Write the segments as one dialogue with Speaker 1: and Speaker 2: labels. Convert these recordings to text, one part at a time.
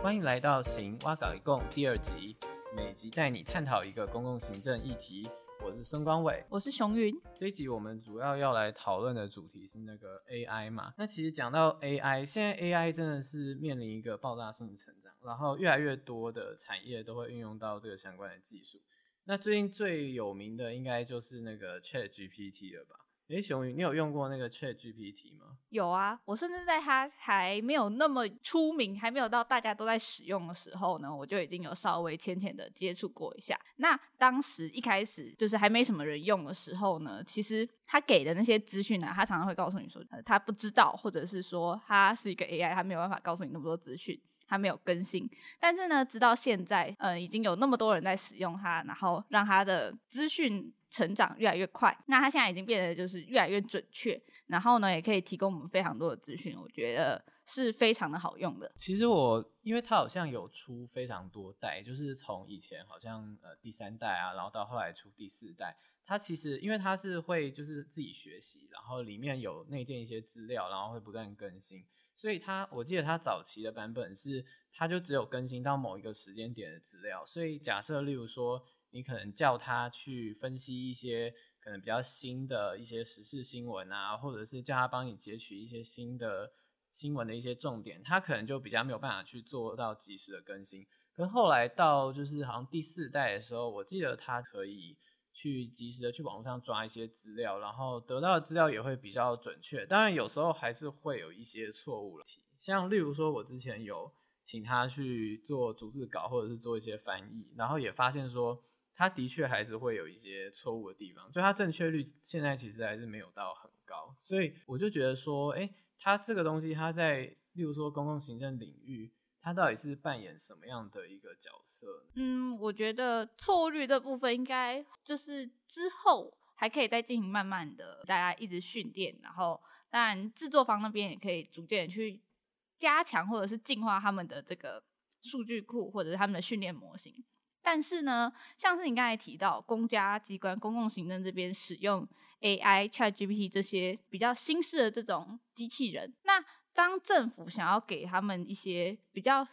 Speaker 1: 欢迎来到《行挖搞一共》第二集，每集带你探讨一个公共行政议题。我是孙光伟，
Speaker 2: 我是熊云。
Speaker 1: 这一集我们主要要来讨论的主题是那个 AI 嘛。那其实讲到 AI，现在 AI 真的是面临一个爆炸性的成长，然后越来越多的产业都会运用到这个相关的技术。那最近最有名的应该就是那个 Chat GPT 了吧？哎，熊宇，你有用过那个 Chat GPT 吗？
Speaker 2: 有啊，我甚至在它还没有那么出名，还没有到大家都在使用的时候呢，我就已经有稍微浅浅的接触过一下。那当时一开始就是还没什么人用的时候呢，其实他给的那些资讯呢，他常常会告诉你说，呃，他不知道，或者是说他是一个 AI，他没有办法告诉你那么多资讯，他没有更新。但是呢，直到现在，呃，已经有那么多人在使用它，然后让它的资讯。成长越来越快，那它现在已经变得就是越来越准确，然后呢，也可以提供我们非常多的资讯，我觉得是非常的好用的。
Speaker 1: 其实我，因为它好像有出非常多代，就是从以前好像呃第三代啊，然后到后来出第四代，它其实因为它是会就是自己学习，然后里面有内建一些资料，然后会不断更新，所以它我记得它早期的版本是它就只有更新到某一个时间点的资料，所以假设例如说。你可能叫他去分析一些可能比较新的一些时事新闻啊，或者是叫他帮你截取一些新的新闻的一些重点，他可能就比较没有办法去做到及时的更新。可后来到就是好像第四代的时候，我记得他可以去及时的去网络上抓一些资料，然后得到的资料也会比较准确。当然有时候还是会有一些错误了，像例如说我之前有请他去做逐字稿或者是做一些翻译，然后也发现说。他的确还是会有一些错误的地方，所以它正确率现在其实还是没有到很高，所以我就觉得说，哎，他这个东西他在例如说公共行政领域，它到底是扮演什么样的一个角色？
Speaker 2: 嗯，我觉得错误率这部分应该就是之后还可以再进行慢慢的大家一直训练，然后当然制作方那边也可以逐渐去加强或者是进化他们的这个数据库或者是他们的训练模型。但是呢，像是你刚才提到公家机关、公共行政这边使用 AI、ChatGPT 这些比较新式的这种机器人，那当政府想要给他们一些比较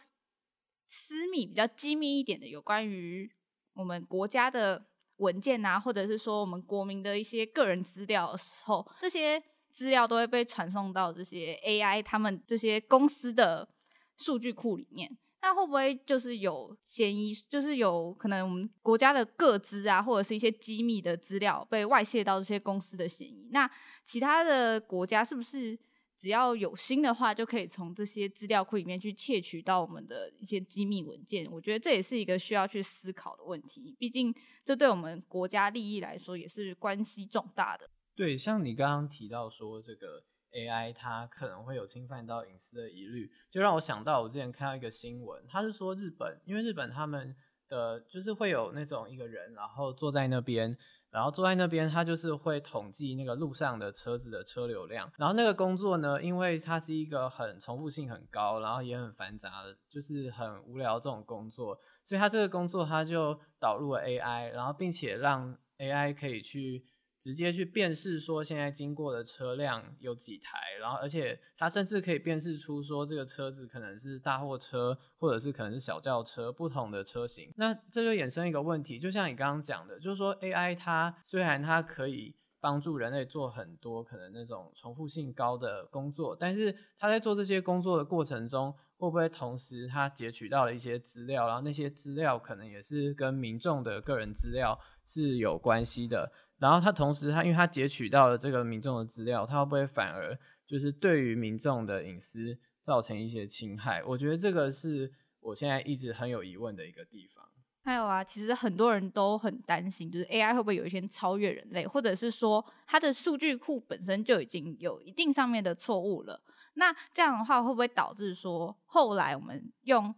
Speaker 2: 私密、比较机密一点的有关于我们国家的文件啊，或者是说我们国民的一些个人资料的时候，这些资料都会被传送到这些 AI 他们这些公司的数据库里面。那会不会就是有嫌疑，就是有可能我们国家的个资啊，或者是一些机密的资料被外泄到这些公司的嫌疑？那其他的国家是不是只要有心的话，就可以从这些资料库里面去窃取到我们的一些机密文件？我觉得这也是一个需要去思考的问题，毕竟这对我们国家利益来说也是关系重大的。
Speaker 1: 对，像你刚刚提到说这个。AI 它可能会有侵犯到隐私的疑虑，就让我想到我之前看到一个新闻，他是说日本，因为日本他们的就是会有那种一个人，然后坐在那边，然后坐在那边，他就是会统计那个路上的车子的车流量，然后那个工作呢，因为它是一个很重复性很高，然后也很繁杂的，就是很无聊这种工作，所以他这个工作他就导入了 AI，然后并且让 AI 可以去。直接去辨识说现在经过的车辆有几台，然后而且它甚至可以辨识出说这个车子可能是大货车，或者是可能是小轿车，不同的车型。那这就衍生一个问题，就像你刚刚讲的，就是说 AI 它虽然它可以帮助人类做很多可能那种重复性高的工作，但是它在做这些工作的过程中，会不会同时它截取到了一些资料，然后那些资料可能也是跟民众的个人资料是有关系的？然后他同时，他因为他截取到了这个民众的资料，他会不会反而就是对于民众的隐私造成一些侵害？我觉得这个是我现在一直很有疑问的一个地方。
Speaker 2: 还有啊，其实很多人都很担心，就是 AI 会不会有一天超越人类，或者是说它的数据库本身就已经有一定上面的错误了？那这样的话，会不会导致说后来我们用？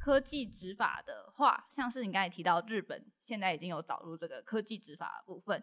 Speaker 2: 科技执法的话，像是你刚才提到日本现在已经有导入这个科技执法的部分，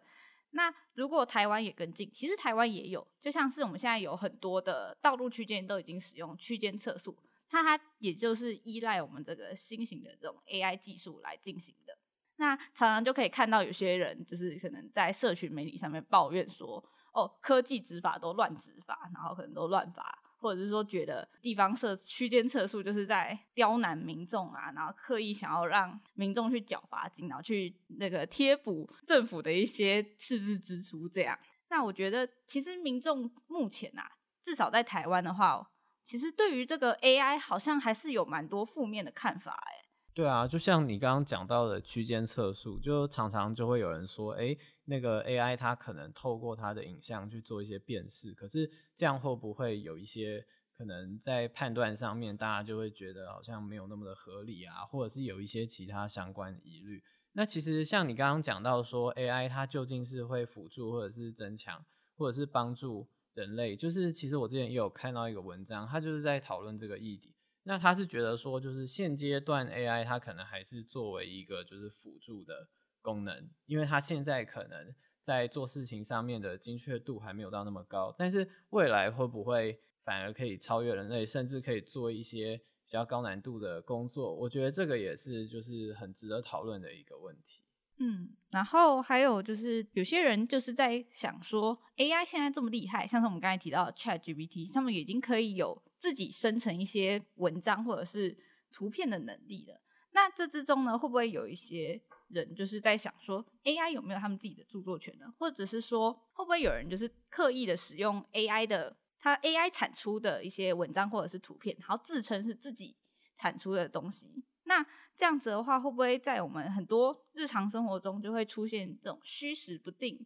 Speaker 2: 那如果台湾也跟进，其实台湾也有，就像是我们现在有很多的道路区间都已经使用区间测速，它它也就是依赖我们这个新型的这种 AI 技术来进行的。那常常就可以看到有些人就是可能在社群媒体上面抱怨说，哦，科技执法都乱执法，然后可能都乱罚。或者是说觉得地方设区间测速就是在刁难民众啊，然后刻意想要让民众去缴罚金，然后去那个贴补政府的一些赤字支出这样。那我觉得其实民众目前啊，至少在台湾的话，其实对于这个 AI 好像还是有蛮多负面的看法哎。
Speaker 1: 对啊，就像你刚刚讲到的区间测速，就常常就会有人说，哎，那个 AI 它可能透过它的影像去做一些辨识，可是这样会不会有一些可能在判断上面，大家就会觉得好像没有那么的合理啊，或者是有一些其他相关疑虑？那其实像你刚刚讲到说 AI 它究竟是会辅助，或者是增强，或者是帮助人类，就是其实我之前也有看到一个文章，它就是在讨论这个议题。那他是觉得说，就是现阶段 AI 它可能还是作为一个就是辅助的功能，因为它现在可能在做事情上面的精确度还没有到那么高，但是未来会不会反而可以超越人类，甚至可以做一些比较高难度的工作？我觉得这个也是就是很值得讨论的一个问题。
Speaker 2: 嗯，然后还有就是有些人就是在想说，AI 现在这么厉害，像是我们刚才提到 ChatGPT，他们已经可以有。自己生成一些文章或者是图片的能力了，那这之中呢，会不会有一些人就是在想说，AI 有没有他们自己的著作权呢？或者是说，会不会有人就是刻意的使用 AI 的，他 AI 产出的一些文章或者是图片，然后自称是自己产出的东西？那这样子的话，会不会在我们很多日常生活中就会出现这种虚实不定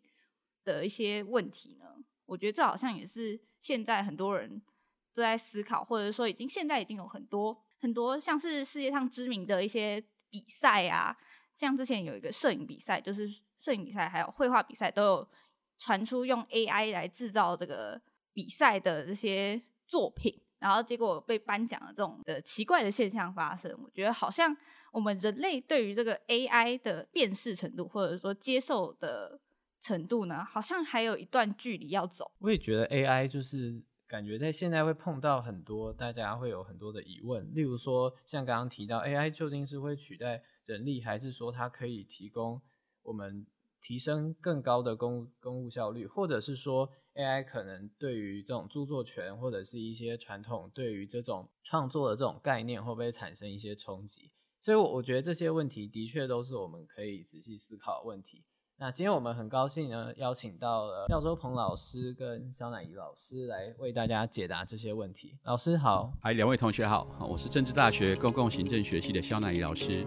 Speaker 2: 的一些问题呢？我觉得这好像也是现在很多人。都在思考，或者说已经现在已经有很多很多像是世界上知名的一些比赛啊，像之前有一个摄影比赛，就是摄影比赛还有绘画比赛都有传出用 AI 来制造这个比赛的这些作品，然后结果被颁奖的这种的奇怪的现象发生。我觉得好像我们人类对于这个 AI 的辨识程度，或者说接受的程度呢，好像还有一段距离要走。
Speaker 1: 我也觉得 AI 就是。感觉在现在会碰到很多，大家会有很多的疑问，例如说像刚刚提到 AI 究竟是会取代人力，还是说它可以提供我们提升更高的公公务效率，或者是说 AI 可能对于这种著作权或者是一些传统对于这种创作的这种概念会不会产生一些冲击？所以，我我觉得这些问题的确都是我们可以仔细思考的问题。那今天我们很高兴呢，邀请到了廖周鹏老师跟肖乃怡老师来为大家解答这些问题。老师好，
Speaker 3: 嗨，两位同学好，我是政治大学公共行政学系的肖乃怡老师。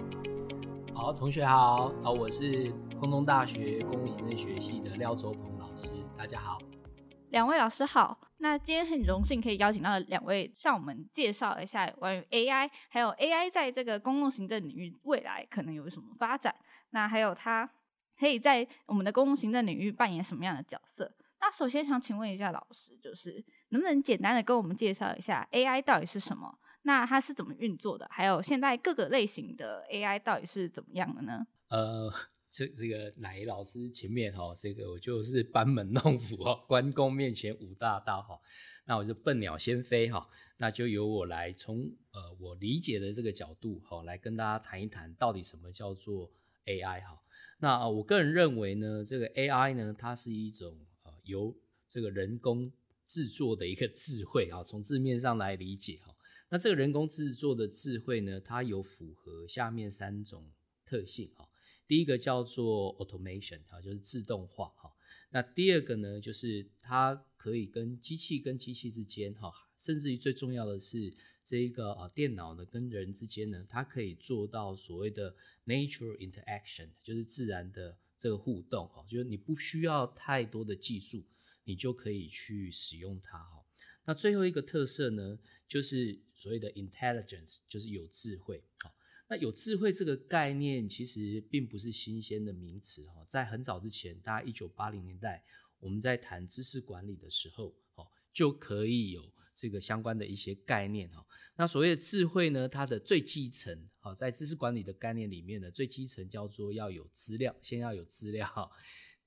Speaker 4: 好，同学好，啊，我是空中大学公共行政学系的廖周鹏老师，大家好。
Speaker 2: 两位老师好，那今天很荣幸可以邀请到两位向我们介绍一下关于 AI，还有 AI 在这个公共行政领域未来可能有什么发展，那还有它。可以在我们的公共行政领域扮演什么样的角色？那首先想请问一下老师，就是能不能简单的跟我们介绍一下 AI 到底是什么？那它是怎么运作的？还有现在各个类型的 AI 到底是怎么样的呢？
Speaker 4: 呃，这这个乃老师前面哈，这个我就是班门弄斧哦，关公面前五大道哈，那我就笨鸟先飞哈，那就由我来从呃我理解的这个角度哈，来跟大家谈一谈到底什么叫做 AI 哈。那我个人认为呢，这个 AI 呢，它是一种呃由这个人工制作的一个智慧啊。从字面上来理解哈，那这个人工制作的智慧呢，它有符合下面三种特性哈。第一个叫做 automation 哈，就是自动化哈。那第二个呢，就是它可以跟机器跟机器之间哈，甚至于最重要的是。这一个啊，电脑呢跟人之间呢，它可以做到所谓的 natural interaction，就是自然的这个互动哈，就是你不需要太多的技术，你就可以去使用它哈。那最后一个特色呢，就是所谓的 intelligence，就是有智慧好。那有智慧这个概念其实并不是新鲜的名词哈，在很早之前，大概一九八零年代，我们在谈知识管理的时候，哦，就可以有。这个相关的一些概念哈，那所谓的智慧呢，它的最基层，好，在知识管理的概念里面呢，最基层叫做要有资料，先要有资料，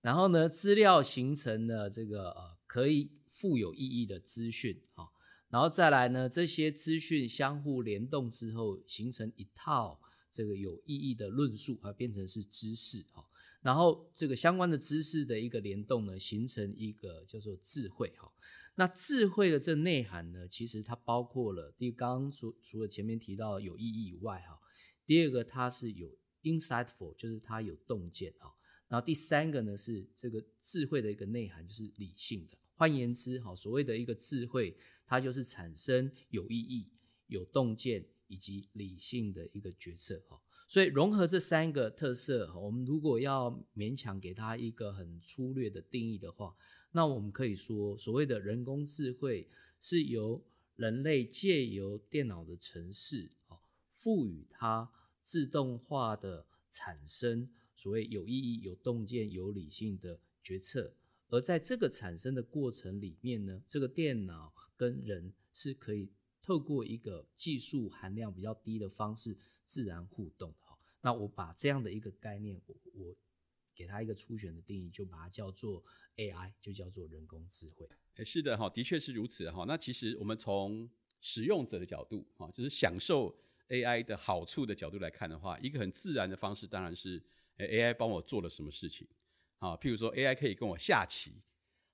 Speaker 4: 然后呢，资料形成了这个呃可以富有意义的资讯，好，然后再来呢，这些资讯相互联动之后，形成一套这个有意义的论述，啊，变成是知识，哈。然后这个相关的知识的一个联动呢，形成一个叫做智慧哈。那智慧的这内涵呢，其实它包括了第刚刚除除了前面提到有意义以外哈，第二个它是有 insightful，就是它有洞见哈。然后第三个呢是这个智慧的一个内涵，就是理性的。换言之，哈，所谓的一个智慧，它就是产生有意义、有洞见以及理性的一个决策，哈。所以融合这三个特色，我们如果要勉强给它一个很粗略的定义的话，那我们可以说，所谓的人工智慧是由人类借由电脑的程式，哦，赋予它自动化的产生。所谓有意义、有洞见、有理性的决策，而在这个产生的过程里面呢，这个电脑跟人是可以透过一个技术含量比较低的方式自然互动的。那我把这样的一个概念，我我给它一个初选的定义，就把它叫做 AI，就叫做人工智慧。
Speaker 3: 哎，是的哈，的确是如此哈。那其实我们从使用者的角度哈，就是享受 AI 的好处的角度来看的话，一个很自然的方式当然是。AI 帮我做了什么事情？好，譬如说 AI 可以跟我下棋，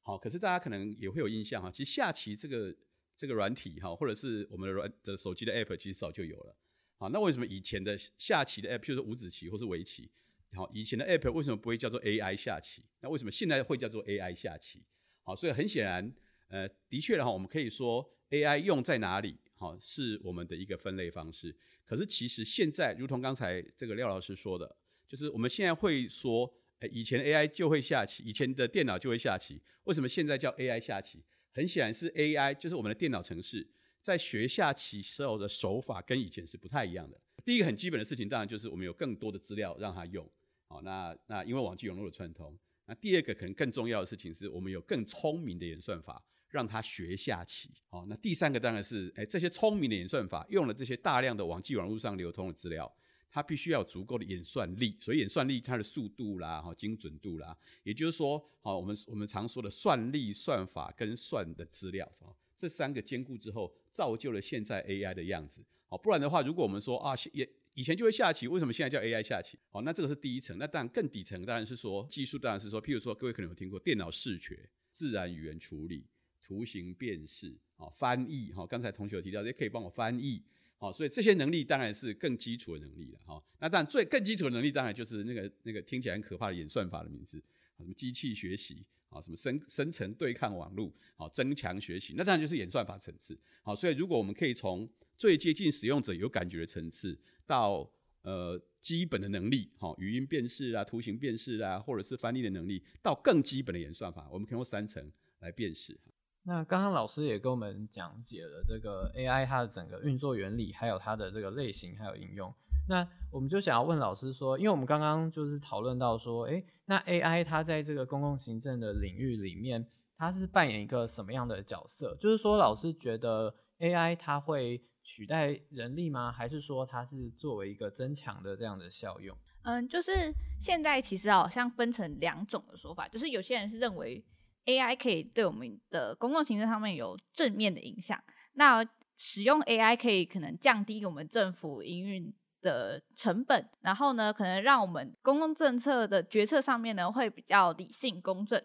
Speaker 3: 好，可是大家可能也会有印象哈，其实下棋这个这个软体哈，或者是我们的软的手机的 App，其实早就有了。好，那为什么以前的下棋的 App，譬如说五子棋或是围棋，好，以前的 App 为什么不会叫做 AI 下棋？那为什么现在会叫做 AI 下棋？好，所以很显然，呃，的确的话，我们可以说 AI 用在哪里，好，是我们的一个分类方式。可是其实现在，如同刚才这个廖老师说的。就是我们现在会说，哎，以前 AI 就会下棋，以前的电脑就会下棋，为什么现在叫 AI 下棋？很显然是 AI，就是我们的电脑程式在学下棋时候的手法跟以前是不太一样的。第一个很基本的事情，当然就是我们有更多的资料让它用，好，那那因为网际网络的串通。那第二个可能更重要的事情是我们有更聪明的演算法让它学下棋，好，那第三个当然是，哎，这些聪明的演算法用了这些大量的网际网络上流通的资料。它必须要有足够的演算力，所以演算力它的速度啦，哈，精准度啦，也就是说，好，我们我们常说的算力、算法跟算的资料，这三个兼顾之后，造就了现在 AI 的样子。好，不然的话，如果我们说啊，也以前就会下棋，为什么现在叫 AI 下棋？好，那这个是第一层。那当然更底层当然是说技术，当然是说，譬如说各位可能有听过电脑视觉、自然语言处理、图形辨识、啊翻译，哈，刚才同学有提到，也可以帮我翻译。好，所以这些能力当然是更基础的能力了。哈，那当然最更基础的能力当然就是那个那个听起来很可怕的演算法的名字，什么机器学习，啊，什么生生成对抗网络，好，增强学习，那当然就是演算法层次。好，所以如果我们可以从最接近使用者有感觉的层次，到呃基本的能力，好，语音辨识啊，图形辨识啊，或者是翻译的能力，到更基本的演算法，我们可以用三层来辨识。
Speaker 1: 那刚刚老师也跟我们讲解了这个 AI 它的整个运作原理，还有它的这个类型，还有应用。那我们就想要问老师说，因为我们刚刚就是讨论到说，诶，那 AI 它在这个公共行政的领域里面，它是扮演一个什么样的角色？就是说，老师觉得 AI 它会取代人力吗？还是说它是作为一个增强的这样的效用？
Speaker 2: 嗯，就是现在其实好像分成两种的说法，就是有些人是认为。AI 可以对我们的公共行政上面有正面的影响。那使用 AI 可以可能降低我们政府营运的成本，然后呢，可能让我们公共政策的决策上面呢会比较理性公正。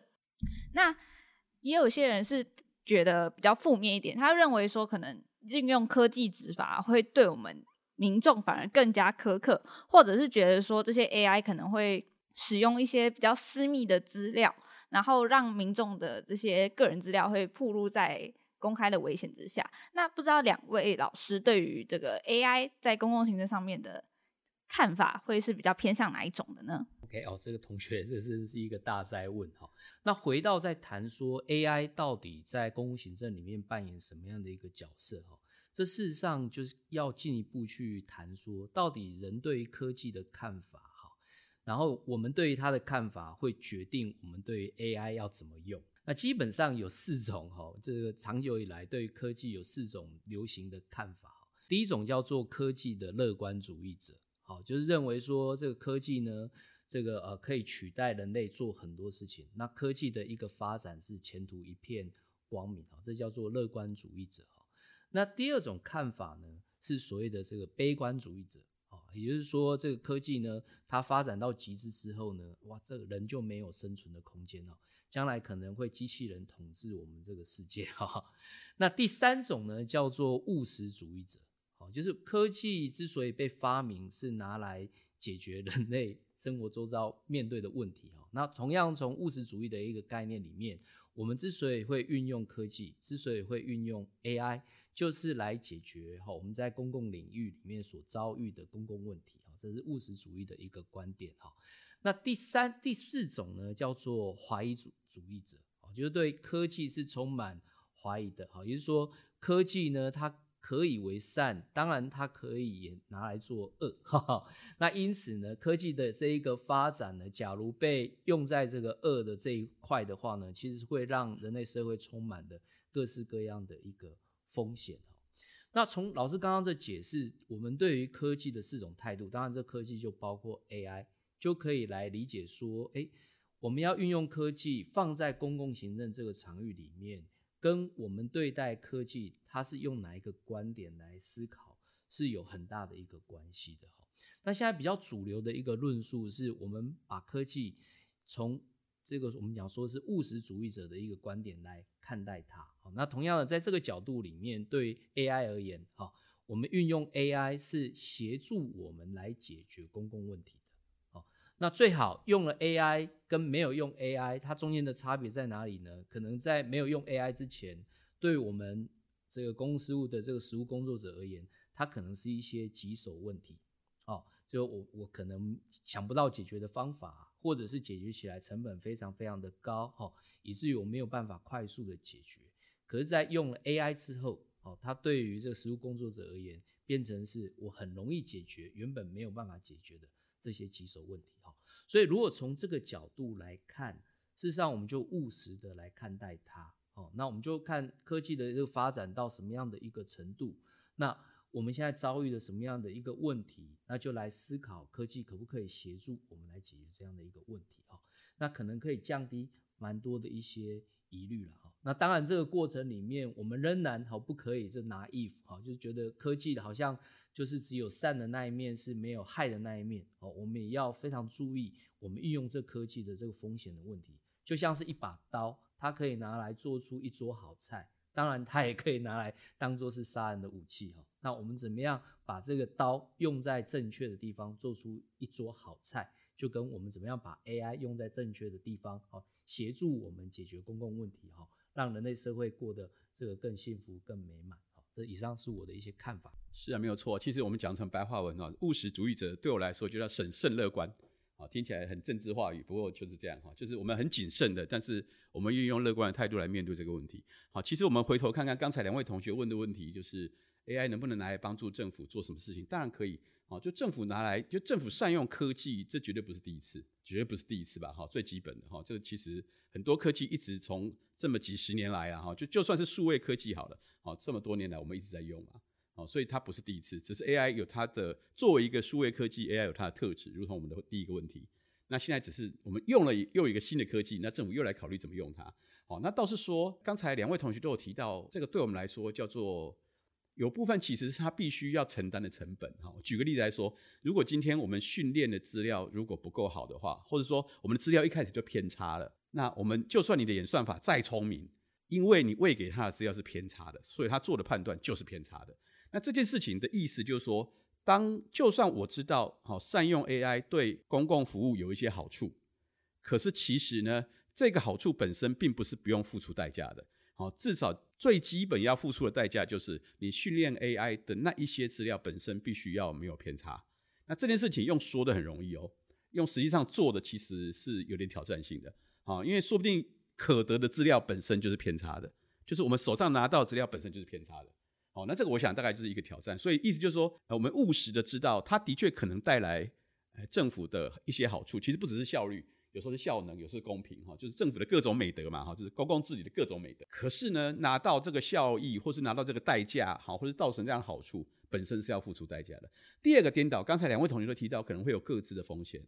Speaker 2: 那也有些人是觉得比较负面一点，他认为说可能运用科技执法会对我们民众反而更加苛刻，或者是觉得说这些 AI 可能会使用一些比较私密的资料。然后让民众的这些个人资料会暴露在公开的危险之下。那不知道两位老师对于这个 AI 在公共行政上面的看法，会是比较偏向哪一种的呢
Speaker 4: ？OK，哦，这个同学 这真是一个大灾问哈。那回到在谈说 AI 到底在公共行政里面扮演什么样的一个角色哈？这事实上就是要进一步去谈说，到底人对于科技的看法。然后我们对于它的看法会决定我们对于 AI 要怎么用。那基本上有四种哈，这个长久以来对于科技有四种流行的看法。第一种叫做科技的乐观主义者，好，就是认为说这个科技呢，这个呃可以取代人类做很多事情。那科技的一个发展是前途一片光明啊，这叫做乐观主义者。那第二种看法呢，是所谓的这个悲观主义者。也就是说，这个科技呢，它发展到极致之后呢，哇，这个人就没有生存的空间了。将来可能会机器人统治我们这个世界哈。那第三种呢，叫做务实主义者，好，就是科技之所以被发明，是拿来解决人类生活周遭面对的问题哈。那同样从务实主义的一个概念里面，我们之所以会运用科技，之所以会运用 AI，就是来解决哈我们在公共领域里面所遭遇的公共问题哈。这是务实主义的一个观点哈。那第三、第四种呢，叫做怀疑主主义者，哦，就是对科技是充满怀疑的，哈，也就是说，科技呢，它可以为善，当然它可以拿来做恶，哈哈。那因此呢，科技的这一个发展呢，假如被用在这个恶的这一块的话呢，其实会让人类社会充满的各式各样的一个风险，那从老师刚刚的解释，我们对于科技的四种态度，当然这科技就包括 AI。就可以来理解说，哎，我们要运用科技放在公共行政这个场域里面，跟我们对待科技，它是用哪一个观点来思考，是有很大的一个关系的哈。那现在比较主流的一个论述是，我们把科技从这个我们讲说是务实主义者的一个观点来看待它。好，那同样的，在这个角度里面，对 AI 而言，哈，我们运用 AI 是协助我们来解决公共问题。那最好用了 AI 跟没有用 AI，它中间的差别在哪里呢？可能在没有用 AI 之前，对我们这个公共事务的这个实务工作者而言，它可能是一些棘手问题，哦，就我我可能想不到解决的方法，或者是解决起来成本非常非常的高，哦，以至于我没有办法快速的解决。可是，在用了 AI 之后，哦，它对于这个实务工作者而言，变成是我很容易解决原本没有办法解决的。这些棘手问题哈，所以如果从这个角度来看，事实上我们就务实的来看待它哦。那我们就看科技的这个发展到什么样的一个程度，那我们现在遭遇了什么样的一个问题，那就来思考科技可不可以协助我们来解决这样的一个问题哈。那可能可以降低蛮多的一些疑虑了哈。那当然这个过程里面，我们仍然好不可以就拿 if 哈，就是觉得科技好像。就是只有善的那一面是没有害的那一面哦，我们也要非常注意我们运用这科技的这个风险的问题。就像是一把刀，它可以拿来做出一桌好菜，当然它也可以拿来当做是杀人的武器哈。那我们怎么样把这个刀用在正确的地方，做出一桌好菜，就跟我们怎么样把 AI 用在正确的地方，好协助我们解决公共问题哈，让人类社会过得这个更幸福、更美满。这以上是我的一些看法。
Speaker 3: 是啊，没有错。其实我们讲成白话文啊，务实主义者对我来说就叫审慎乐观啊，听起来很政治话语，不过就是这样哈，就是我们很谨慎的，但是我们运用乐观的态度来面对这个问题。好，其实我们回头看看刚才两位同学问的问题，就是 AI 能不能拿来帮助政府做什么事情？当然可以。好，就政府拿来，就政府善用科技，这绝对不是第一次，绝对不是第一次吧？哈，最基本的哈，这个其实很多科技一直从这么几十年来啊，哈，就就算是数位科技好了，好，这么多年来我们一直在用嘛，好，所以它不是第一次，只是 AI 有它的作为一个数位科技，AI 有它的特质，如同我们的第一个问题，那现在只是我们用了又一个新的科技，那政府又来考虑怎么用它，好，那倒是说，刚才两位同学都有提到，这个对我们来说叫做。有部分其实是他必须要承担的成本哈。举个例子来说，如果今天我们训练的资料如果不够好的话，或者说我们的资料一开始就偏差了，那我们就算你的演算法再聪明，因为你喂给他的资料是偏差的，所以他做的判断就是偏差的。那这件事情的意思就是说，当就算我知道好善用 AI 对公共服务有一些好处，可是其实呢，这个好处本身并不是不用付出代价的。好，至少最基本要付出的代价就是你训练 AI 的那一些资料本身必须要没有偏差。那这件事情用说的很容易哦，用实际上做的其实是有点挑战性的。啊，因为说不定可得的资料本身就是偏差的，就是我们手上拿到资料本身就是偏差的。好，那这个我想大概就是一个挑战。所以意思就是说，我们务实的知道它的确可能带来政府的一些好处，其实不只是效率。有时候是效能，有时候是公平，哈，就是政府的各种美德嘛，哈，就是公共治理的各种美德。可是呢，拿到这个效益，或是拿到这个代价，好，或是造成这样好处，本身是要付出代价的。第二个颠倒，刚才两位同学都提到，可能会有各自的风险，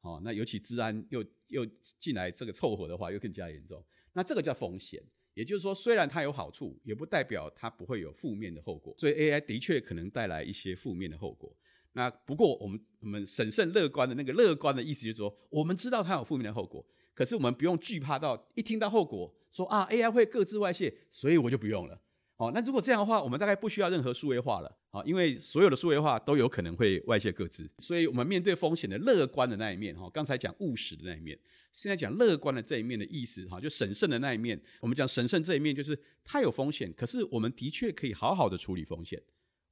Speaker 3: 哦，那尤其治安又又进来这个凑合的话，又更加严重。那这个叫风险，也就是说，虽然它有好处，也不代表它不会有负面的后果。所以 AI 的确可能带来一些负面的后果。那不过我们我们审慎乐观的那个乐观的意思就是说，我们知道它有负面的后果，可是我们不用惧怕到一听到后果说啊 AI 会各自外泄，所以我就不用了。哦，那如果这样的话，我们大概不需要任何数位化了啊，因为所有的数位化都有可能会外泄各自，所以我们面对风险的乐观的那一面哈，刚才讲务实的那一面，现在讲乐观的这一面的意思哈，就审慎的那一面。我们讲审慎这一面，就是它有风险，可是我们的确可以好好的处理风险。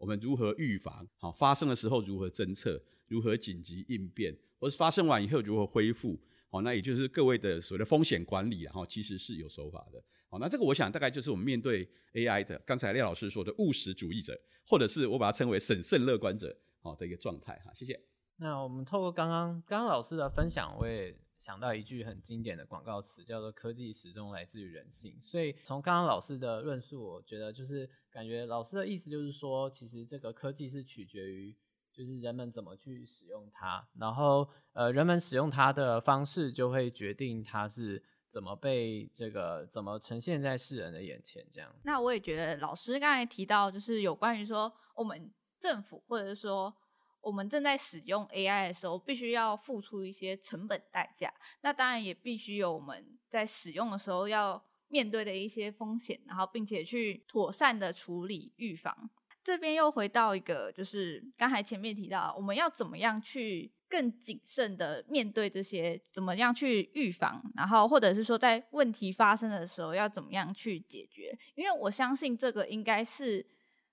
Speaker 3: 我们如何预防？好，发生的时候如何侦测？如何紧急应变？或是发生完以后如何恢复？好，那也就是各位的所谓的风险管理，然后其实是有手法的。好，那这个我想大概就是我们面对 AI 的，刚才廖老师说的务实主义者，或者是我把它称为审慎乐观者，好的一个状态哈。谢谢。
Speaker 1: 那我们透过刚刚刚刚老师的分享，我也想到一句很经典的广告词，叫做“科技始终来自于人性”。所以从刚刚老师的论述，我觉得就是感觉老师的意思就是说，其实这个科技是取决于就是人们怎么去使用它，然后呃人们使用它的方式就会决定它是。怎么被这个怎么呈现在世人的眼前？这样，
Speaker 2: 那我也觉得老师刚才提到，就是有关于说我们政府或者是说我们正在使用 AI 的时候，必须要付出一些成本代价。那当然也必须有我们在使用的时候要面对的一些风险，然后并且去妥善的处理预防。这边又回到一个，就是刚才前面提到，我们要怎么样去。更谨慎的面对这些，怎么样去预防？然后或者是说，在问题发生的时候要怎么样去解决？因为我相信这个应该是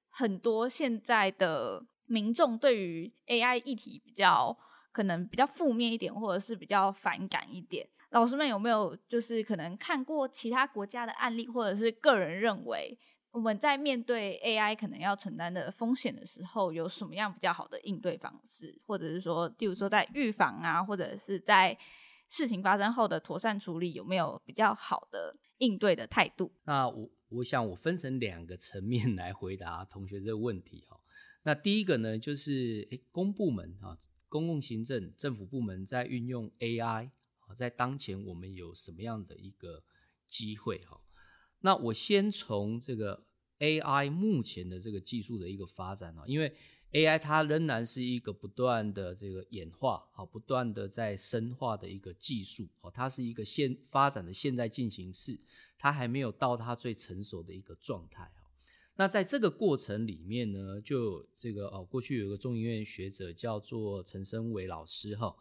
Speaker 2: 很多现在的民众对于 AI 议题比较可能比较负面一点，或者是比较反感一点。老师们有没有就是可能看过其他国家的案例，或者是个人认为？我们在面对 AI 可能要承担的风险的时候，有什么样比较好的应对方式，或者是说，例如说在预防啊，或者是在事情发生后的妥善处理，有没有比较好的应对的态度？
Speaker 4: 那我我想我分成两个层面来回答同学这个问题哈。那第一个呢，就是诶，公部门啊，公共行政政府部门在运用 AI 啊，在当前我们有什么样的一个机会哈？那我先从这个。AI 目前的这个技术的一个发展啊，因为 AI 它仍然是一个不断的这个演化，啊，不断的在深化的一个技术，哦，它是一个现发展的现在进行式，它还没有到它最成熟的一个状态，那在这个过程里面呢，就这个哦，过去有一个中医院学者叫做陈升伟老师，哈，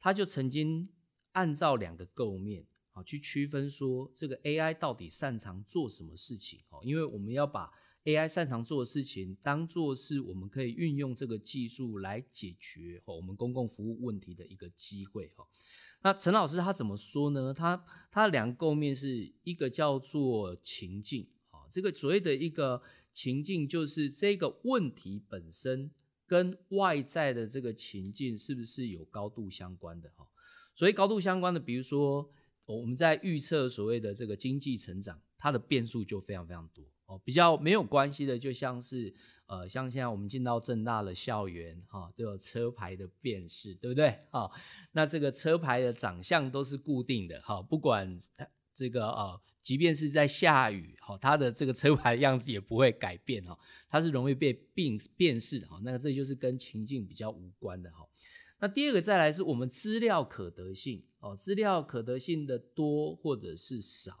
Speaker 4: 他就曾经按照两个构面。好，去区分说这个 AI 到底擅长做什么事情哦，因为我们要把 AI 擅长做的事情当做是我们可以运用这个技术来解决哦我们公共服务问题的一个机会哈。那陈老师他怎么说呢？他他两个构面是一个叫做情境，这个所谓的一个情境就是这个问题本身跟外在的这个情境是不是有高度相关的哈？所以高度相关的，比如说。我们在预测所谓的这个经济成长，它的变数就非常非常多哦。比较没有关系的，就像是呃，像现在我们进到正大的校园哈，都有车牌的辨识，对不对？哈，那这个车牌的长相都是固定的哈，不管这个呃，即便是在下雨哈，它的这个车牌样子也不会改变哈，它是容易被辨辨识哈。那这就是跟情境比较无关的哈。那第二个再来是我们资料可得性哦，资料可得性的多或者是少，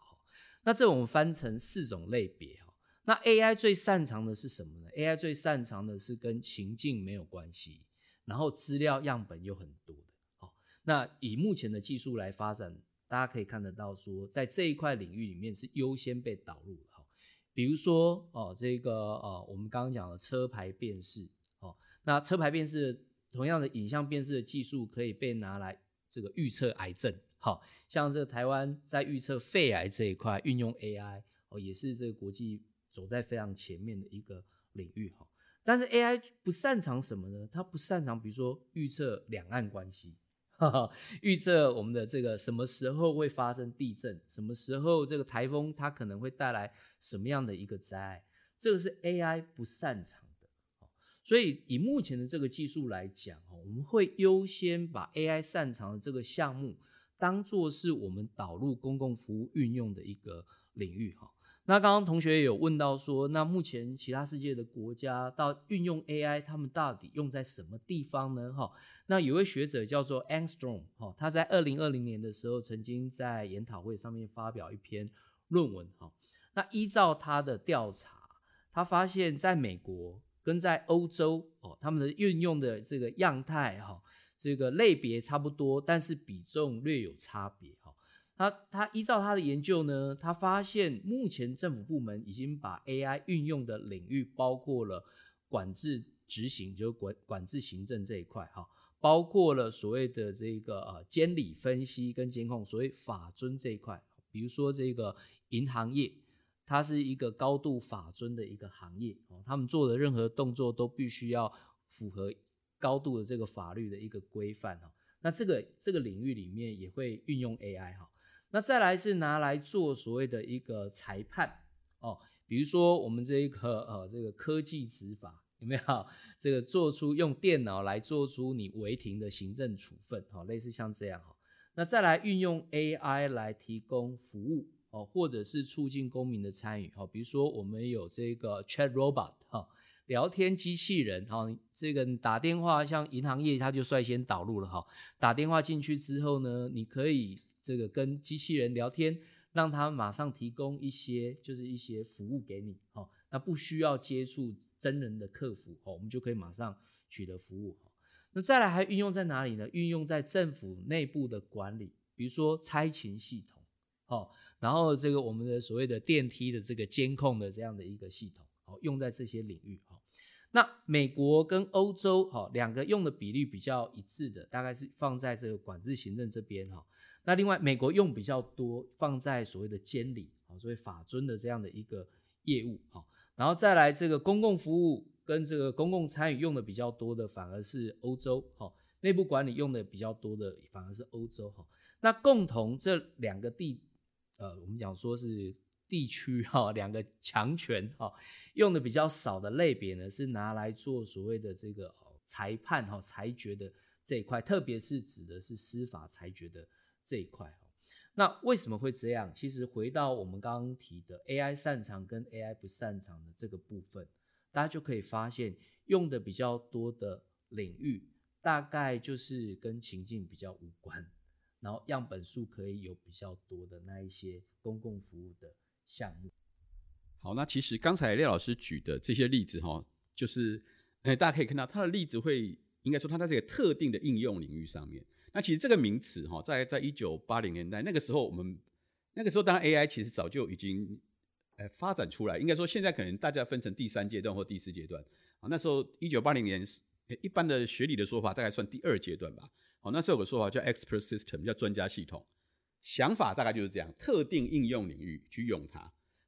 Speaker 4: 那这我们分成四种类别哈。那 AI 最擅长的是什么呢？AI 最擅长的是跟情境没有关系，然后资料样本又很多的。那以目前的技术来发展，大家可以看得到说，在这一块领域里面是优先被导入的哈。比如说哦，这个呃，我们刚刚讲的车牌辨识哦，那车牌辨识。同样的影像辨识的技术可以被拿来这个预测癌症，好像这个台湾在预测肺癌这一块运用 AI 哦，也是这个国际走在非常前面的一个领域哈。但是 AI 不擅长什么呢？它不擅长比如说预测两岸关系，预测我们的这个什么时候会发生地震，什么时候这个台风它可能会带来什么样的一个灾害，这个是 AI 不擅长的。所以以目前的这个技术来讲，哈，我们会优先把 AI 擅长的这个项目当做是我们导入公共服务运用的一个领域，哈。那刚刚同学有问到说，那目前其他世界的国家到运用 AI，他们到底用在什么地方呢？哈，那有位学者叫做 Anstrom，哈，他在二零二零年的时候曾经在研讨会上面发表一篇论文，哈，那依照他的调查，他发现在美国跟在欧洲，哦，他们的运用的这个样态，哈，这个类别差不多，但是比重略有差别。他他依照他的研究呢，他发现目前政府部门已经把 AI 运用的领域包括了管制执行，就管管制行政这一块哈，包括了所谓的这个呃监理分析跟监控，所谓法尊这一块，比如说这个银行业，它是一个高度法尊的一个行业哦，他们做的任何动作都必须要符合高度的这个法律的一个规范哦，那这个这个领域里面也会运用 AI 哈。那再来是拿来做所谓的一个裁判哦，比如说我们这一个呃这个科技执法有没有？这个做出用电脑来做出你违停的行政处分，哈，类似像这样哈。那再来运用 AI 来提供服务哦，或者是促进公民的参与，哈，比如说我们有这个 Chat Robot 哈，聊天机器人哈，这个打电话像银行业它就率先导入了哈，打电话进去之后呢，你可以。这个跟机器人聊天，让他马上提供一些就是一些服务给你，哦，那不需要接触真人的客服，哦，我们就可以马上取得服务，那再来还运用在哪里呢？运用在政府内部的管理，比如说差勤系统，哦，然后这个我们的所谓的电梯的这个监控的这样的一个系统，哦，用在这些领域，哈。那美国跟欧洲，哈，两个用的比例比较一致的，大概是放在这个管制行政这边，哈。那另外，美国用比较多放在所谓的监理啊，所谓法尊的这样的一个业务哈，然后再来这个公共服务跟这个公共参与用的比较多的，反而是欧洲哈，内部管理用的比较多的反而是欧洲哈。那共同这两个地，呃，我们讲说是地区哈，两个强权哈，用的比较少的类别呢，是拿来做所谓的这个裁判哈裁决的这一块，特别是指的是司法裁决的。这一块哦，那为什么会这样？其实回到我们刚刚提的 AI 擅长跟 AI 不擅长的这个部分，大家就可以发现，用的比较多的领域，大概就是跟情境比较无关，然后样本数可以有比较多的那一些公共服务的项目。
Speaker 3: 好，那其实刚才廖老师举的这些例子哈，就是哎，大家可以看到他的例子会应该说他在这个特定的应用领域上面。那其实这个名词哈，在在一九八零年代那个时候，我们那个时候当然 AI 其实早就已经呃发展出来，应该说现在可能大家分成第三阶段或第四阶段啊。那时候一九八零年，一般的学理的说法大概算第二阶段吧。哦，那时候有个说法叫 expert system，叫专家系统。想法大概就是这样，特定应用领域去用它。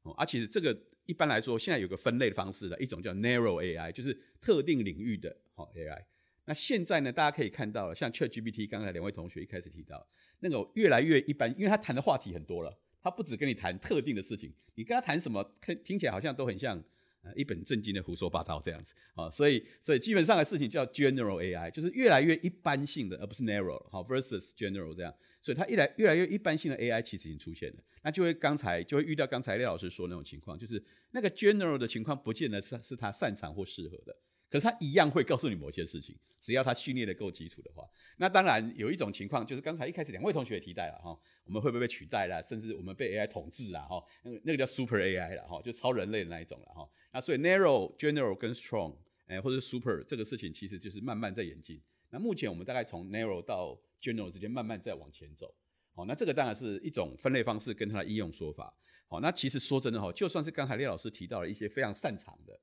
Speaker 3: 哦，而其实这个一般来说，现在有个分类的方式的一种叫 narrow AI，就是特定领域的好 AI。那现在呢？大家可以看到了，像 ChatGPT，刚才两位同学一开始提到，那种越来越一般，因为他谈的话题很多了，他不只跟你谈特定的事情，你跟他谈什么，听听起来好像都很像呃一本正经的胡说八道这样子啊。所以，所以基本上的事情叫 General AI，就是越来越一般性的，而不是 Narrow 好 versus General 这样。所以它一来越来越一般性的 AI 其实已经出现了，那就会刚才就会遇到刚才廖老师说那种情况，就是那个 General 的情况不见得是是他擅长或适合的。可是他一样会告诉你某些事情，只要他训练的够基础的话。那当然有一种情况，就是刚才一开始两位同学也提到了哈，我们会不会被取代了，甚至我们被 AI 统治啊？哈，那个那个叫 Super AI 了哈，就超人类的那一种了哈。那所以 Narrow、General 跟 Strong，哎，或者 Super 这个事情其实就是慢慢在演进。那目前我们大概从 Narrow 到 General 之间慢慢在往前走。好，那这个当然是一种分类方式跟它的应用说法。好，那其实说真的哈，就算是刚才列老师提到了一些非常擅长的。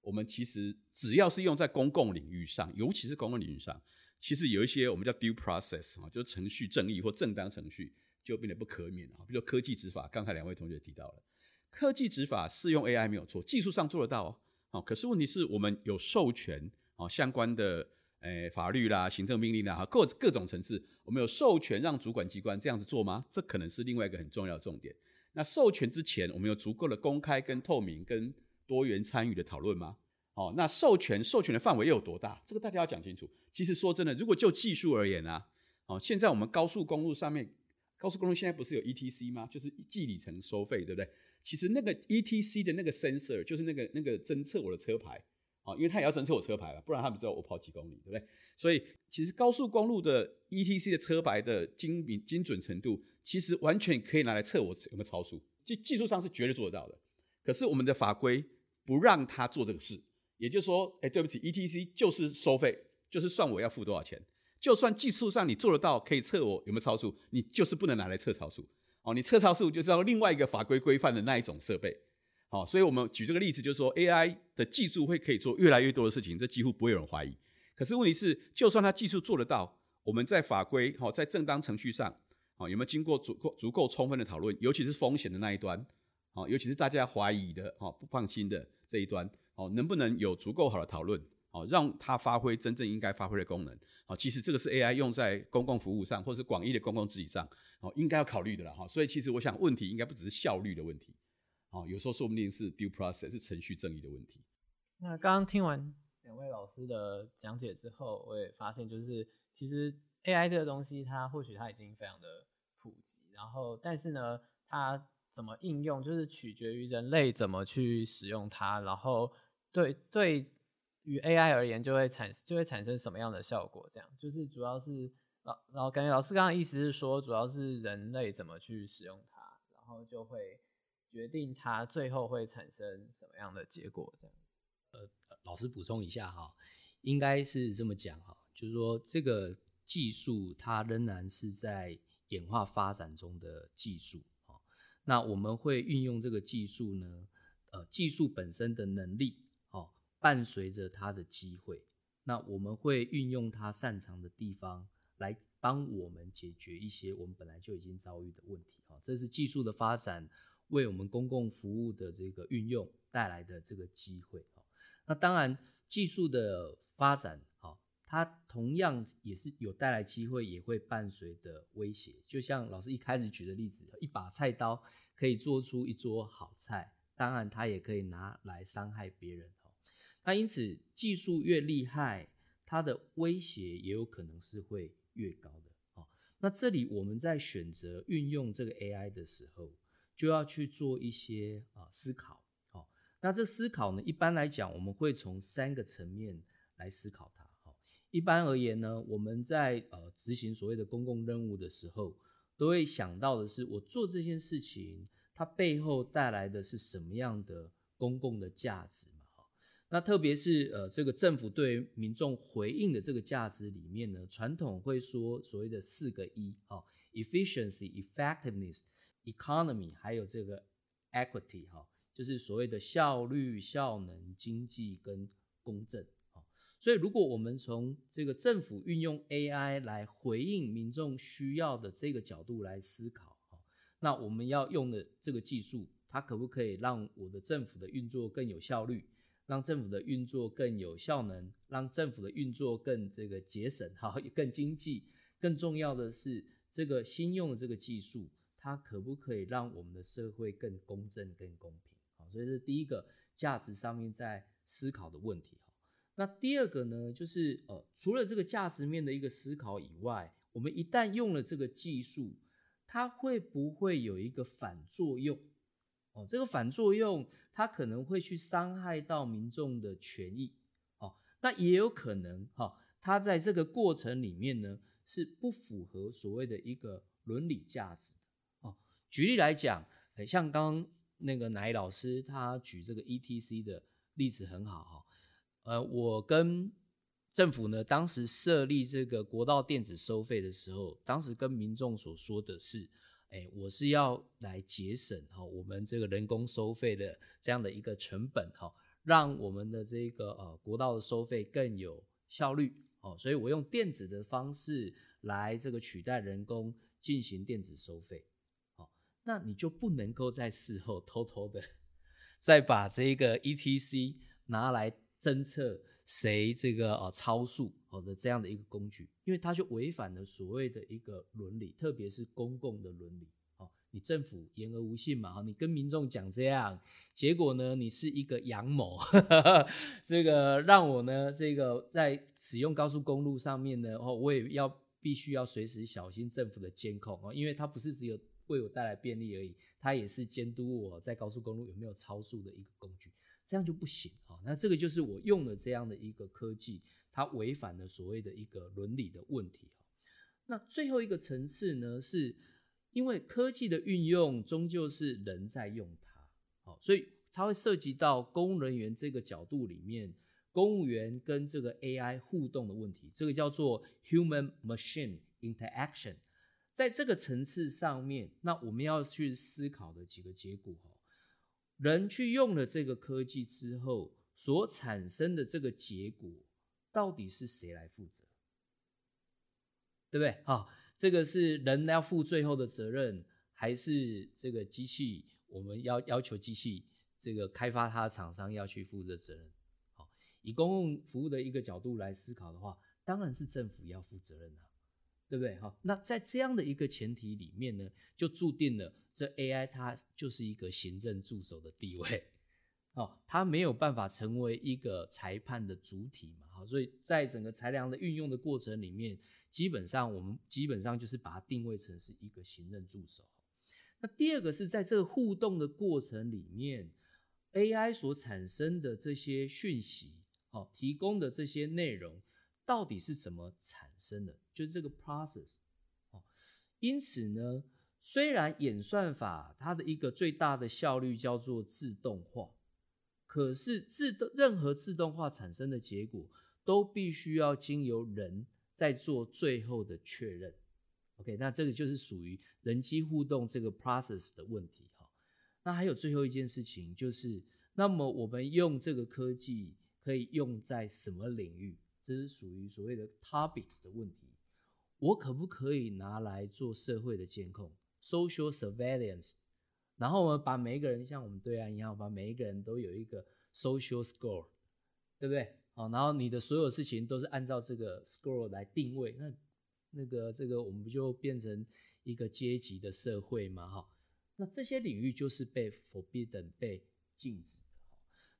Speaker 3: 我们其实只要是用在公共领域上，尤其是公共领域上，其实有一些我们叫 due process 啊，就是程序正义或正当程序就变得不可免啊。比如科技执法，刚才两位同学提到了，科技执法是用 AI 没有错，技术上做得到哦。好，可是问题是我们有授权啊，相关的诶法律啦、行政命令啦，各各种层次，我们有授权让主管机关这样子做吗？这可能是另外一个很重要的重点。那授权之前，我们有足够的公开、跟透明、跟多元参与的讨论吗？哦，那授权授权的范围又有多大？这个大家要讲清楚。其实说真的，如果就技术而言啊，哦，现在我们高速公路上面，高速公路现在不是有 ETC 吗？就是计里程收费，对不对？其实那个 ETC 的那个 sensor 就是那个那个侦测我的车牌，啊，因为它也要侦测我车牌嘛，不然他不知道我跑几公里，对不对？所以其实高速公路的 ETC 的车牌的精敏精准程度，其实完全可以拿来测我有没有超速，技技术上是绝对做得到的。可是我们的法规不让他做这个事，也就是说，哎，对不起，ETC 就是收费，就是算我要付多少钱。就算技术上你做得到，可以测我有没有超速，你就是不能拿来测超速。哦，你测超速就是要另外一个法规规范的那一种设备。好，所以我们举这个例子，就是说 AI 的技术会可以做越来越多的事情，这几乎不会有人怀疑。可是问题是，就算它技术做得到，我们在法规好在正当程序上，好有没有经过足够足够充分的讨论，尤其是风险的那一端，好，尤其是大家怀疑的，好不放心的这一端，哦能不能有足够好的讨论？哦，让它发挥真正应该发挥的功能。哦，其实这个是 AI 用在公共服务上，或是广义的公共治理上，哦，应该要考虑的了哈。所以其实我想，问题应该不只是效率的问题，哦，有时候说不定是 due process 是程序正义的问题。
Speaker 1: 那刚刚听完两位老师的讲解之后，我也发现，就是其实 AI 这个东西，它或许它已经非常的普及，然后但是呢，它怎么应用，就是取决于人类怎么去使用它，然后对对。于 AI 而言，就会产就会产生什么样的效果？这样就是主要是老，然后感觉老师刚刚意思是说，主要是人类怎么去使用它，然后就会决定它最后会产生什么样的结果。这样，
Speaker 4: 呃，老师补充一下哈，应该是这么讲哈，就是说这个技术它仍然是在演化发展中的技术。那我们会运用这个技术呢，呃，技术本身的能力哦。伴随着他的机会，那我们会运用他擅长的地方来帮我们解决一些我们本来就已经遭遇的问题。哈，这是技术的发展为我们公共服务的这个运用带来的这个机会。哈，那当然技术的发展，它同样也是有带来机会，也会伴随的威胁。就像老师一开始举的例子，一把菜刀可以做出一桌好菜，当然它也可以拿来伤害别人哦。那因此，技术越厉害，它的威胁也有可能是会越高的。哦，那这里我们在选择运用这个 AI 的时候，就要去做一些啊思考。哦，那这思考呢，一般来讲，我们会从三个层面来思考。一般而言呢，我们在呃执行所谓的公共任务的时候，都会想到的是，我做这件事情，它背后带来的是什么样的公共的价值。那特别是呃，这个政府对民众回应的这个价值里面呢，传统会说所谓的四个一哈，efficiency、effectiveness、economy，还有这个 equity 哈，就是所谓的效率、效能、经济跟公正。所以如果我们从这个政府运用 AI 来回应民众需要的这个角度来思考哈，那我们要用的这个技术，它可不可以让我的政府的运作更有效率？让政府的运作更有效能，让政府的运作更这个节省，哈，更经济。更重要的是，这个新用的这个技术，它可不可以让我们的社会更公正、更公平？好，所以是第一个价值上面在思考的问题。那第二个呢，就是呃，除了这个价值面的一个思考以外，我们一旦用了这个技术，它会不会有一个反作用？哦，这个反作用。它可能会去伤害到民众的权益，哦，那也有可能哈，它在这个过程里面呢是不符合所谓的一个伦理价值的，哦，举例来讲，像刚刚那个乃老师他举这个 ETC 的例子很好哈，呃，我跟政府呢当时设立这个国道电子收费的时候，当时跟民众所说的是。哎，我是要来节省哈，我们这个人工收费的这样的一个成本哈，让我们的这个呃国道的收费更有效率哦，所以我用电子的方式来这个取代人工进行电子收费，好，那你就不能够在事后偷偷的 再把这个 ETC 拿来侦测谁这个呃超速。好的，这样的一个工具，因为它就违反了所谓的一个伦理，特别是公共的伦理。好，你政府言而无信嘛，哈，你跟民众讲这样，结果呢，你是一个阳谋，这个让我呢，这个在使用高速公路上面呢，哦，我也要必须要随时小心政府的监控哦，因为它不是只有为我带来便利而已，它也是监督我在高速公路有没有超速的一个工具，这样就不行啊。那这个就是我用了这样的一个科技，它违反了所谓的一个伦理的问题。那最后一个层次呢，是因为科技的运用终究是人在用它，好，所以它会涉及到公务人员这个角度里面。公务员跟这个 AI 互动的问题，这个叫做 human machine interaction，在这个层次上面，那我们要去思考的几个结果哈，人去用了这个科技之后所产生的这个结果，到底是谁来负责？对不对？啊，这个是人要负最后的责任，还是这个机器我们要要求机器这个开发它的厂商要去负责责任？以公共服务的一个角度来思考的话，当然是政府要负责任啊，对不对？好，那在这样的一个前提里面呢，就注定了这 AI 它就是一个行政助手的地位，哦，它没有办法成为一个裁判的主体嘛，好，所以在整个裁量的运用的过程里面，基本上我们基本上就是把它定位成是一个行政助手。那第二个是在这个互动的过程里面，AI 所产生的这些讯息。好，提供的这些内容到底是怎么产生的？就是这个 process。哦，因此呢，虽然演算法它的一个最大的效率叫做自动化，可是自动任何自动化产生的结果都必须要经由人在做最后的确认。OK，那这个就是属于人机互动这个 process 的问题。哈，那还有最后一件事情就是，那么我们用这个科技。可以用在什么领域？这是属于所谓的 topics 的问题。我可不可以拿来做社会的监控 （social surveillance）？然后我们把每一个人像我们对岸一样，把每一个人都有一个 social score，对不对？好，然后你的所有事情都是按照这个 score 来定位。那那个这个我们不就变成一个阶级的社会吗？哈，那这些领域就是被 forbidden 被禁止。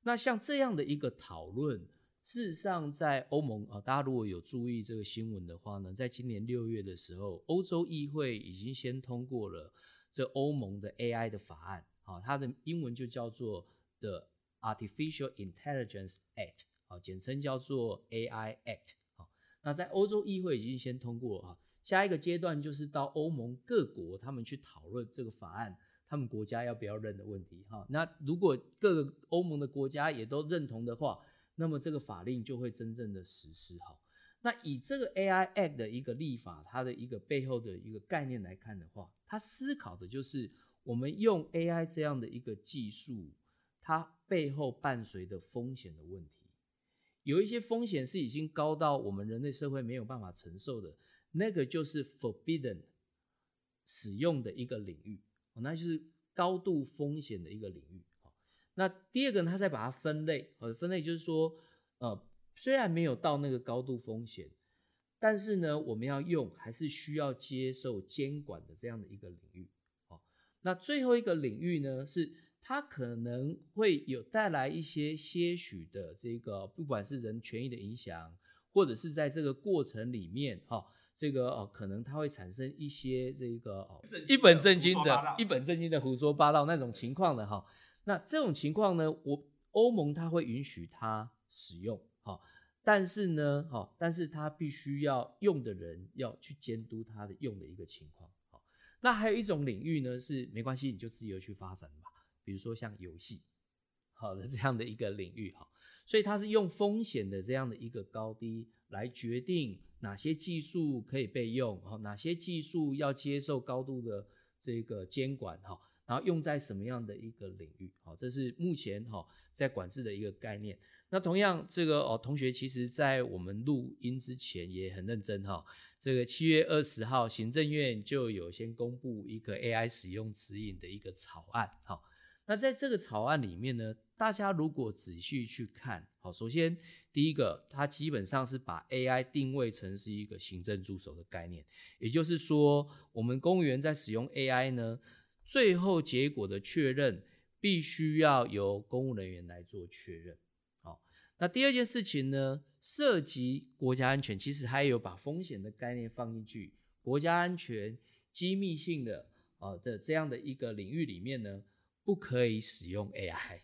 Speaker 4: 那像这样的一个讨论，事实上在欧盟啊，大家如果有注意这个新闻的话呢，在今年六月的时候，欧洲议会已经先通过了这欧盟的 AI 的法案，啊，它的英文就叫做 The Artificial Intelligence Act，啊，简称叫做 AI Act，啊，那在欧洲议会已经先通过了啊，下一个阶段就是到欧盟各国他们去讨论这个法案。他们国家要不要认的问题，哈，那如果各个欧盟的国家也都认同的话，那么这个法令就会真正的实施，哈。那以这个 AI Act 的一个立法，它的一个背后的一个概念来看的话，它思考的就是我们用 AI 这样的一个技术，它背后伴随的风险的问题，有一些风险是已经高到我们人类社会没有办法承受的，那个就是 forbidden 使用的一个领域。那就是高度风险的一个领域。好，那第二个呢，它再把它分类，呃，分类就是说，呃，虽然没有到那个高度风险，但是呢，我们要用还是需要接受监管的这样的一个领域。哦，那最后一个领域呢，是它可能会有带来一些些许的这个，不管是人权益的影响，或者是在这个过程里面，哈。这个哦，可能它会产生一些这个哦，一本正经的、一本正经的胡说八道那种情况的哈。那这种情况呢，我欧盟它会允许它使用哈，但是呢，哈，但是它必须要用的人要去监督它的用的一个情况。好，那还有一种领域呢，是没关系，你就自由去发展吧。比如说像游戏，好的这样的一个领域哈，所以它是用风险的这样的一个高低来决定。哪些技术可以被用？哈，哪些技术要接受高度的这个监管？哈，然后用在什么样的一个领域？好，这是目前哈在管制的一个概念。那同样，这个哦，同学其实在我们录音之前也很认真哈。这个七月二十号，行政院就有先公布一个 AI 使用指引的一个草案。哈，那在这个草案里面呢，大家如果仔细去看，好，首先。第一个，它基本上是把 AI 定位成是一个行政助手的概念，也就是说，我们公务员在使用 AI 呢，最后结果的确认必须要由公务人员来做确认。好，那第二件事情呢，涉及国家安全，其实还有把风险的概念放进去，国家安全、机密性的，啊的这样的一个领域里面呢，不可以使用 AI。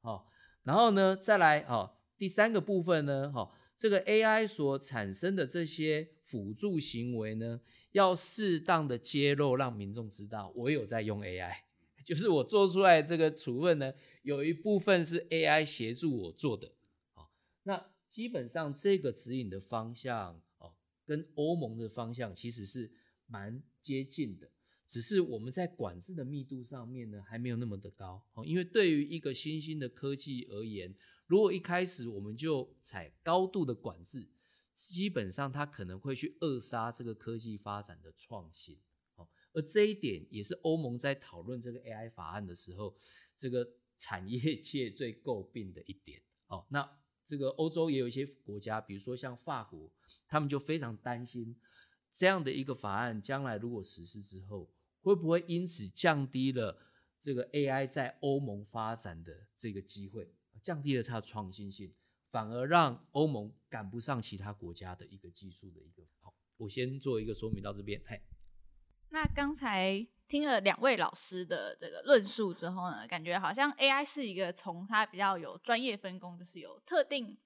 Speaker 4: 好，然后呢，再来哦，第三个部分呢，哈，这个 AI 所产生的这些辅助行为呢，要适当的揭露，让民众知道我有在用 AI，就是我做出来这个处分呢，有一部分是 AI 协助我做的。好，那基本上这个指引的方向哦，跟欧盟的方向其实是蛮接近的。只是我们在管制的密度上面呢，还没有那么的高。因为对于一个新兴的科技而言，如果一开始我们就采高度的管制，基本上它可能会去扼杀这个科技发展的创新哦。而这一点也是欧盟在讨论这个 AI 法案的时候，这个产业界最诟病的一点哦。那这个欧洲也有一些国家，比如说像法国，他们就非常担心。这样的一个法案，将来如果实施之后，会不会因此降低了这个 AI 在欧盟发展的这个机会，降低了它的创新性，反而让欧盟赶不上其他国家的一个技术的一个？好，我先做一个说明到这边。嘿，
Speaker 2: 那刚才听了两位老师的这个论述之后呢，感觉好像 AI 是一个从它比较有专业分工，就是有特定。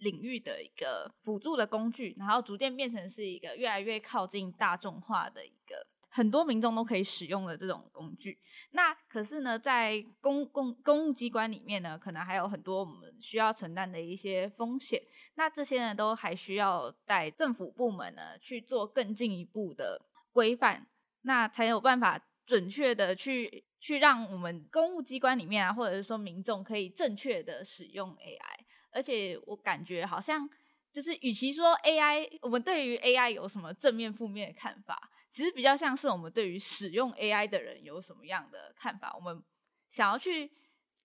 Speaker 2: 领域的一个辅助的工具，然后逐渐变成是一个越来越靠近大众化的一个很多民众都可以使用的这种工具。那可是呢，在公公公务机关里面呢，可能还有很多我们需要承担的一些风险。那这些呢，都还需要在政府部门呢去做更进一步的规范，那才有办法准确的去去让我们公务机关里面啊，或者是说民众可以正确的使用 AI。而且我感觉好像就是，与其说 AI，我们对于 AI 有什么正面、负面的看法，其实比较像是我们对于使用 AI 的人有什么样的看法。我们想要去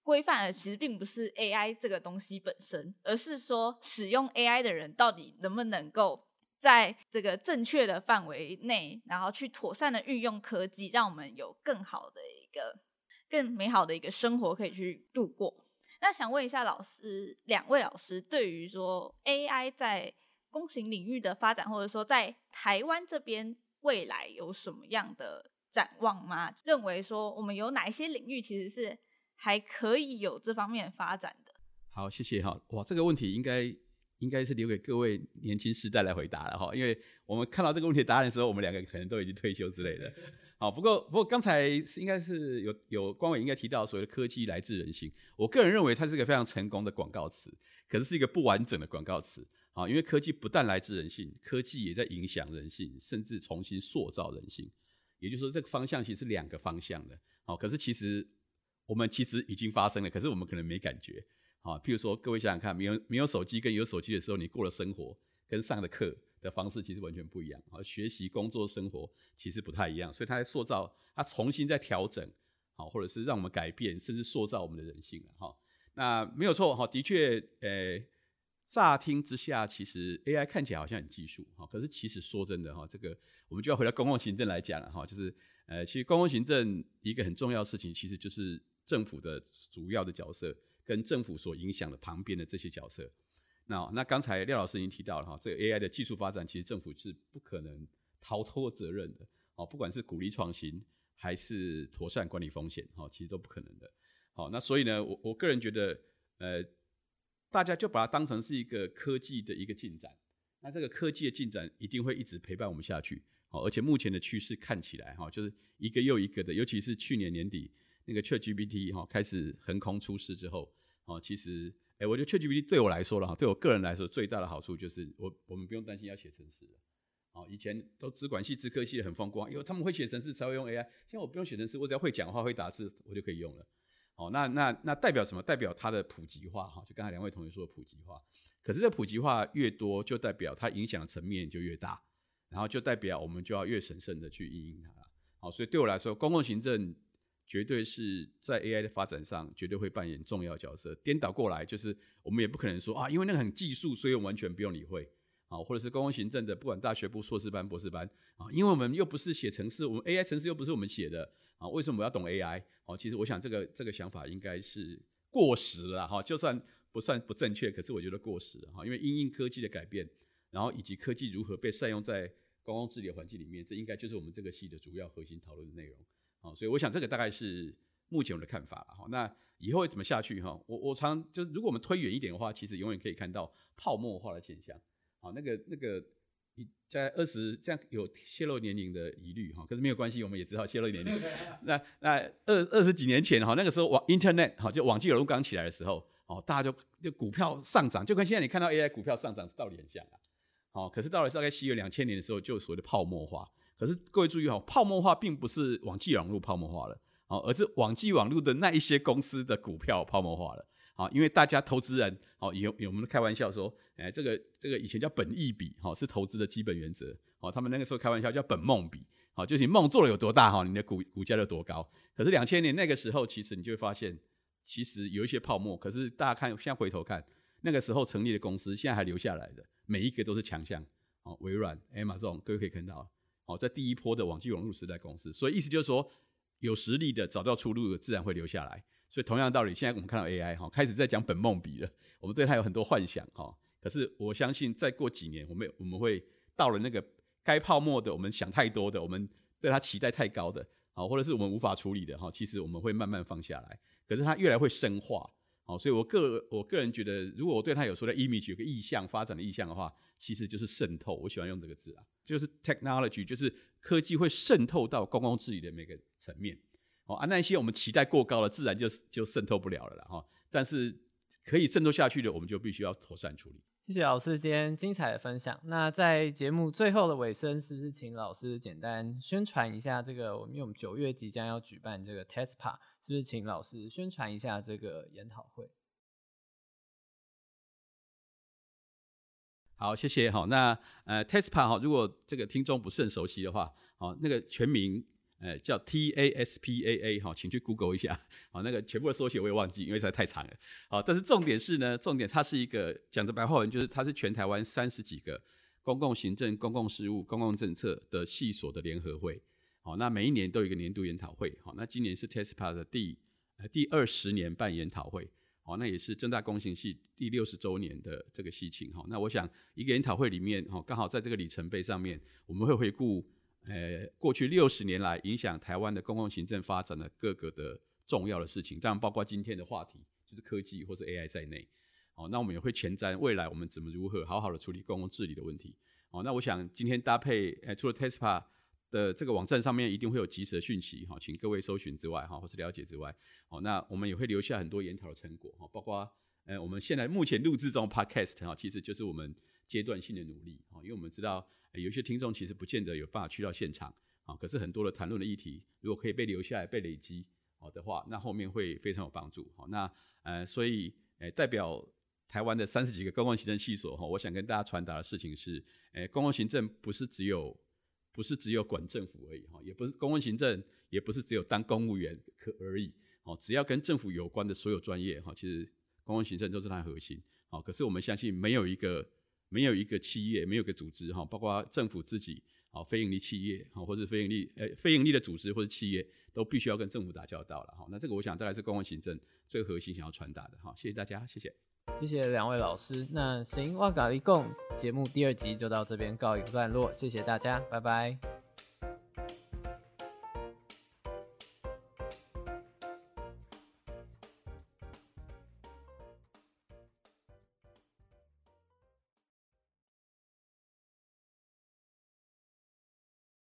Speaker 2: 规范的，其实并不是 AI 这个东西本身，而是说使用 AI 的人到底能不能够在这个正确的范围内，然后去妥善的运用科技，让我们有更好的一个、更美好的一个生活可以去度过。那想问一下老师，两位老师对于说 AI 在公行领域的发展，或者说在台湾这边未来有什么样的展望吗？认为说我们有哪一些领域其实是还可以有这方面发展的？
Speaker 3: 好，谢谢哈。哇，这个问题应该应该是留给各位年轻时代来回答了哈，因为我们看到这个问题答案的时候，我们两个可能都已经退休之类的。好，不过不过刚才是应该是有有官委应该提到所谓的科技来自人性，我个人认为它是一个非常成功的广告词，可是是一个不完整的广告词。好，因为科技不但来自人性，科技也在影响人性，甚至重新塑造人性。也就是说，这个方向其实是两个方向的。好，可是其实我们其实已经发生了，可是我们可能没感觉。好，譬如说各位想想看，没有没有手机跟有手机的时候，你过了生活跟上的课。的方式其实完全不一样，好，学习、工作、生活其实不太一样，所以它在塑造，它重新在调整，好，或者是让我们改变，甚至塑造我们的人性了，哈。那没有错，哈，的确，诶，乍听之下，其实 AI 看起来好像很技术，哈，可是其实说真的，哈，这个我们就要回到公共行政来讲了，哈，就是，呃，其实公共行政一个很重要的事情，其实就是政府的主要的角色跟政府所影响的旁边的这些角色。那那刚才廖老师已经提到了哈，这个 AI 的技术发展，其实政府是不可能逃脱责任的哦，不管是鼓励创新还是妥善管理风险，哈，其实都不可能的。好，那所以呢，我我个人觉得，呃，大家就把它当成是一个科技的一个进展，那这个科技的进展一定会一直陪伴我们下去，哦，而且目前的趋势看起来哈，就是一个又一个的，尤其是去年年底那个 ChatGPT 哈开始横空出世之后，哦，其实。哎，我觉得 ChatGPT 对我来说了哈，对我个人来说最大的好处就是我我们不用担心要写程式了。哦，以前都资管系、资科系很风光，因为他们会写程式才会用 AI。现在我不用写程式，我只要会讲话、会打字，我就可以用了。哦，那那那代表什么？代表它的普及化哈，就刚才两位同学说的普及化。可是这普及化越多，就代表它影响层面就越大，然后就代表我们就要越审慎的去应用它。好，所以对我来说，公共行政。绝对是在 AI 的发展上，绝对会扮演重要角色。颠倒过来，就是我们也不可能说啊，因为那个很技术，所以我们完全不用理会啊，或者是公共行政的，不管大学部、硕士班、博士班啊，因为我们又不是写程式，我们 AI 程式又不是我们写的啊，为什么我要懂 AI？哦，其实我想这个这个想法应该是过时了哈，就算不算不正确，可是我觉得过时哈，因为因应科技的改变，然后以及科技如何被善用在公共治理环境里面，这应该就是我们这个系的主要核心讨论的内容。好，所以我想这个大概是目前我的看法了。好，那以后会怎么下去？哈，我我常就如果我们推远一点的话，其实永远可以看到泡沫化的现象。好，那个那个在二十这样有泄露年龄的疑虑哈，可是没有关系，我们也知道泄露年龄。那那二二十几年前哈，那个时候网 Internet 哈，就网际网络刚起来的时候，哦，大家就就股票上涨，就跟现在你看到 AI 股票上涨是道理很像啊。好，可是到了大概西元两千年的时候，就所谓的泡沫化。可是各位注意哈，泡沫化并不是网际网络泡沫化了，哦，而是网际网络的那一些公司的股票泡沫化了。好，因为大家投资人，哦，有有我们开玩笑说，哎，这个这个以前叫本益比，哈，是投资的基本原则。哦，他们那个时候开玩笑叫本梦比，好，就是你梦做了有多大，哈，你的股股价就多高。可是两千年那个时候，其实你就会发现，其实有一些泡沫。可是大家看，现在回头看，那个时候成立的公司，现在还留下来的，每一个都是强项。哦，微软、Amazon，各位可以看到，哦，在第一波的网际网络时代公司。所以意思就是说，有实力的找到出路的，自然会留下来。所以同样的道理，现在我们看到 AI 哈，开始在讲本梦比了。我们对它有很多幻想哈，可是我相信再过几年，我们我们会到了那个该泡沫的，我们想太多的，我们对它期待太高的，好，或者是我们无法处理的哈，其实我们会慢慢放下来。可是它越来会深化，好，所以我个我个人觉得，如果我对它有说的 image 有个意向发展的意向的话，其实就是渗透。我喜欢用这个字啊，就是 technology，就是科技会渗透到公共治理的每个层面。哦啊，那些我们期待过高了，自然就就渗透不了了啦哈。但是可以渗透下去的，我们就必须要妥善处理。
Speaker 1: 谢谢老师今天精彩的分享。那在节目最后的尾声，是不是请老师简单宣传一下这个？因为我们九月即将要举办这个 TESPA，是不是请老师宣传一下这个研讨会？
Speaker 3: 好，谢谢。好，那呃 TESPA 哈，如果这个听众不是很熟悉的话，好，那个全名。呃，叫 T A S P A A 哈，请去 Google 一下，好，那个全部的缩写我也忘记，因为实在太长了。好，但是重点是呢，重点它是一个讲的白话文，就是它是全台湾三十几个公共行政、公共事务、公共政策的系所的联合会。好，那每一年都有一个年度研讨会。好，那今年是 TESPA 的第呃第二十年办研讨会。好，那也是正大公行系第六十周年的这个系情。哈，那我想一个研讨会里面，哈，刚好在这个里程碑上面，我们会回顾。呃，过去六十年来影响台湾的公共行政发展的各个的重要的事情，当然包括今天的话题，就是科技或是 AI 在内。哦，那我们也会前瞻未来我们怎么如何好好的处理公共治理的问题。哦，那我想今天搭配，呃，除了 TESPA 的这个网站上面一定会有及时的讯息，哈，请各位搜寻之外，哈，或是了解之外，哦，那我们也会留下很多研讨的成果，哈，包括，呃，我们现在目前录制中 Podcast，哈，其实就是我们阶段性的努力，哈，因为我们知道。有些听众其实不见得有办法去到现场啊，可是很多的谈论的议题，如果可以被留下来、被累积好的话，那后面会非常有帮助。好，那呃，所以呃，代表台湾的三十几个公共行政系所哈，我想跟大家传达的事情是，呃，公共行政不是只有不是只有管政府而已哈，也不是公共行政也不是只有当公务员可而已。哦，只要跟政府有关的所有专业哈，其实公共行政都是它的核心。好，可是我们相信没有一个。没有一个企业，没有个组织哈，包括政府自己啊，非营利企业啊，或者非营利呃非营利的组织或者企业，都必须要跟政府打交道了哈。那这个我想大概是公共行政最核心想要传达的哈。谢谢大家，谢谢，
Speaker 1: 谢谢两位老师。那行，哇嘎一共节目第二集就到这边告一个段落，谢谢大家，拜拜。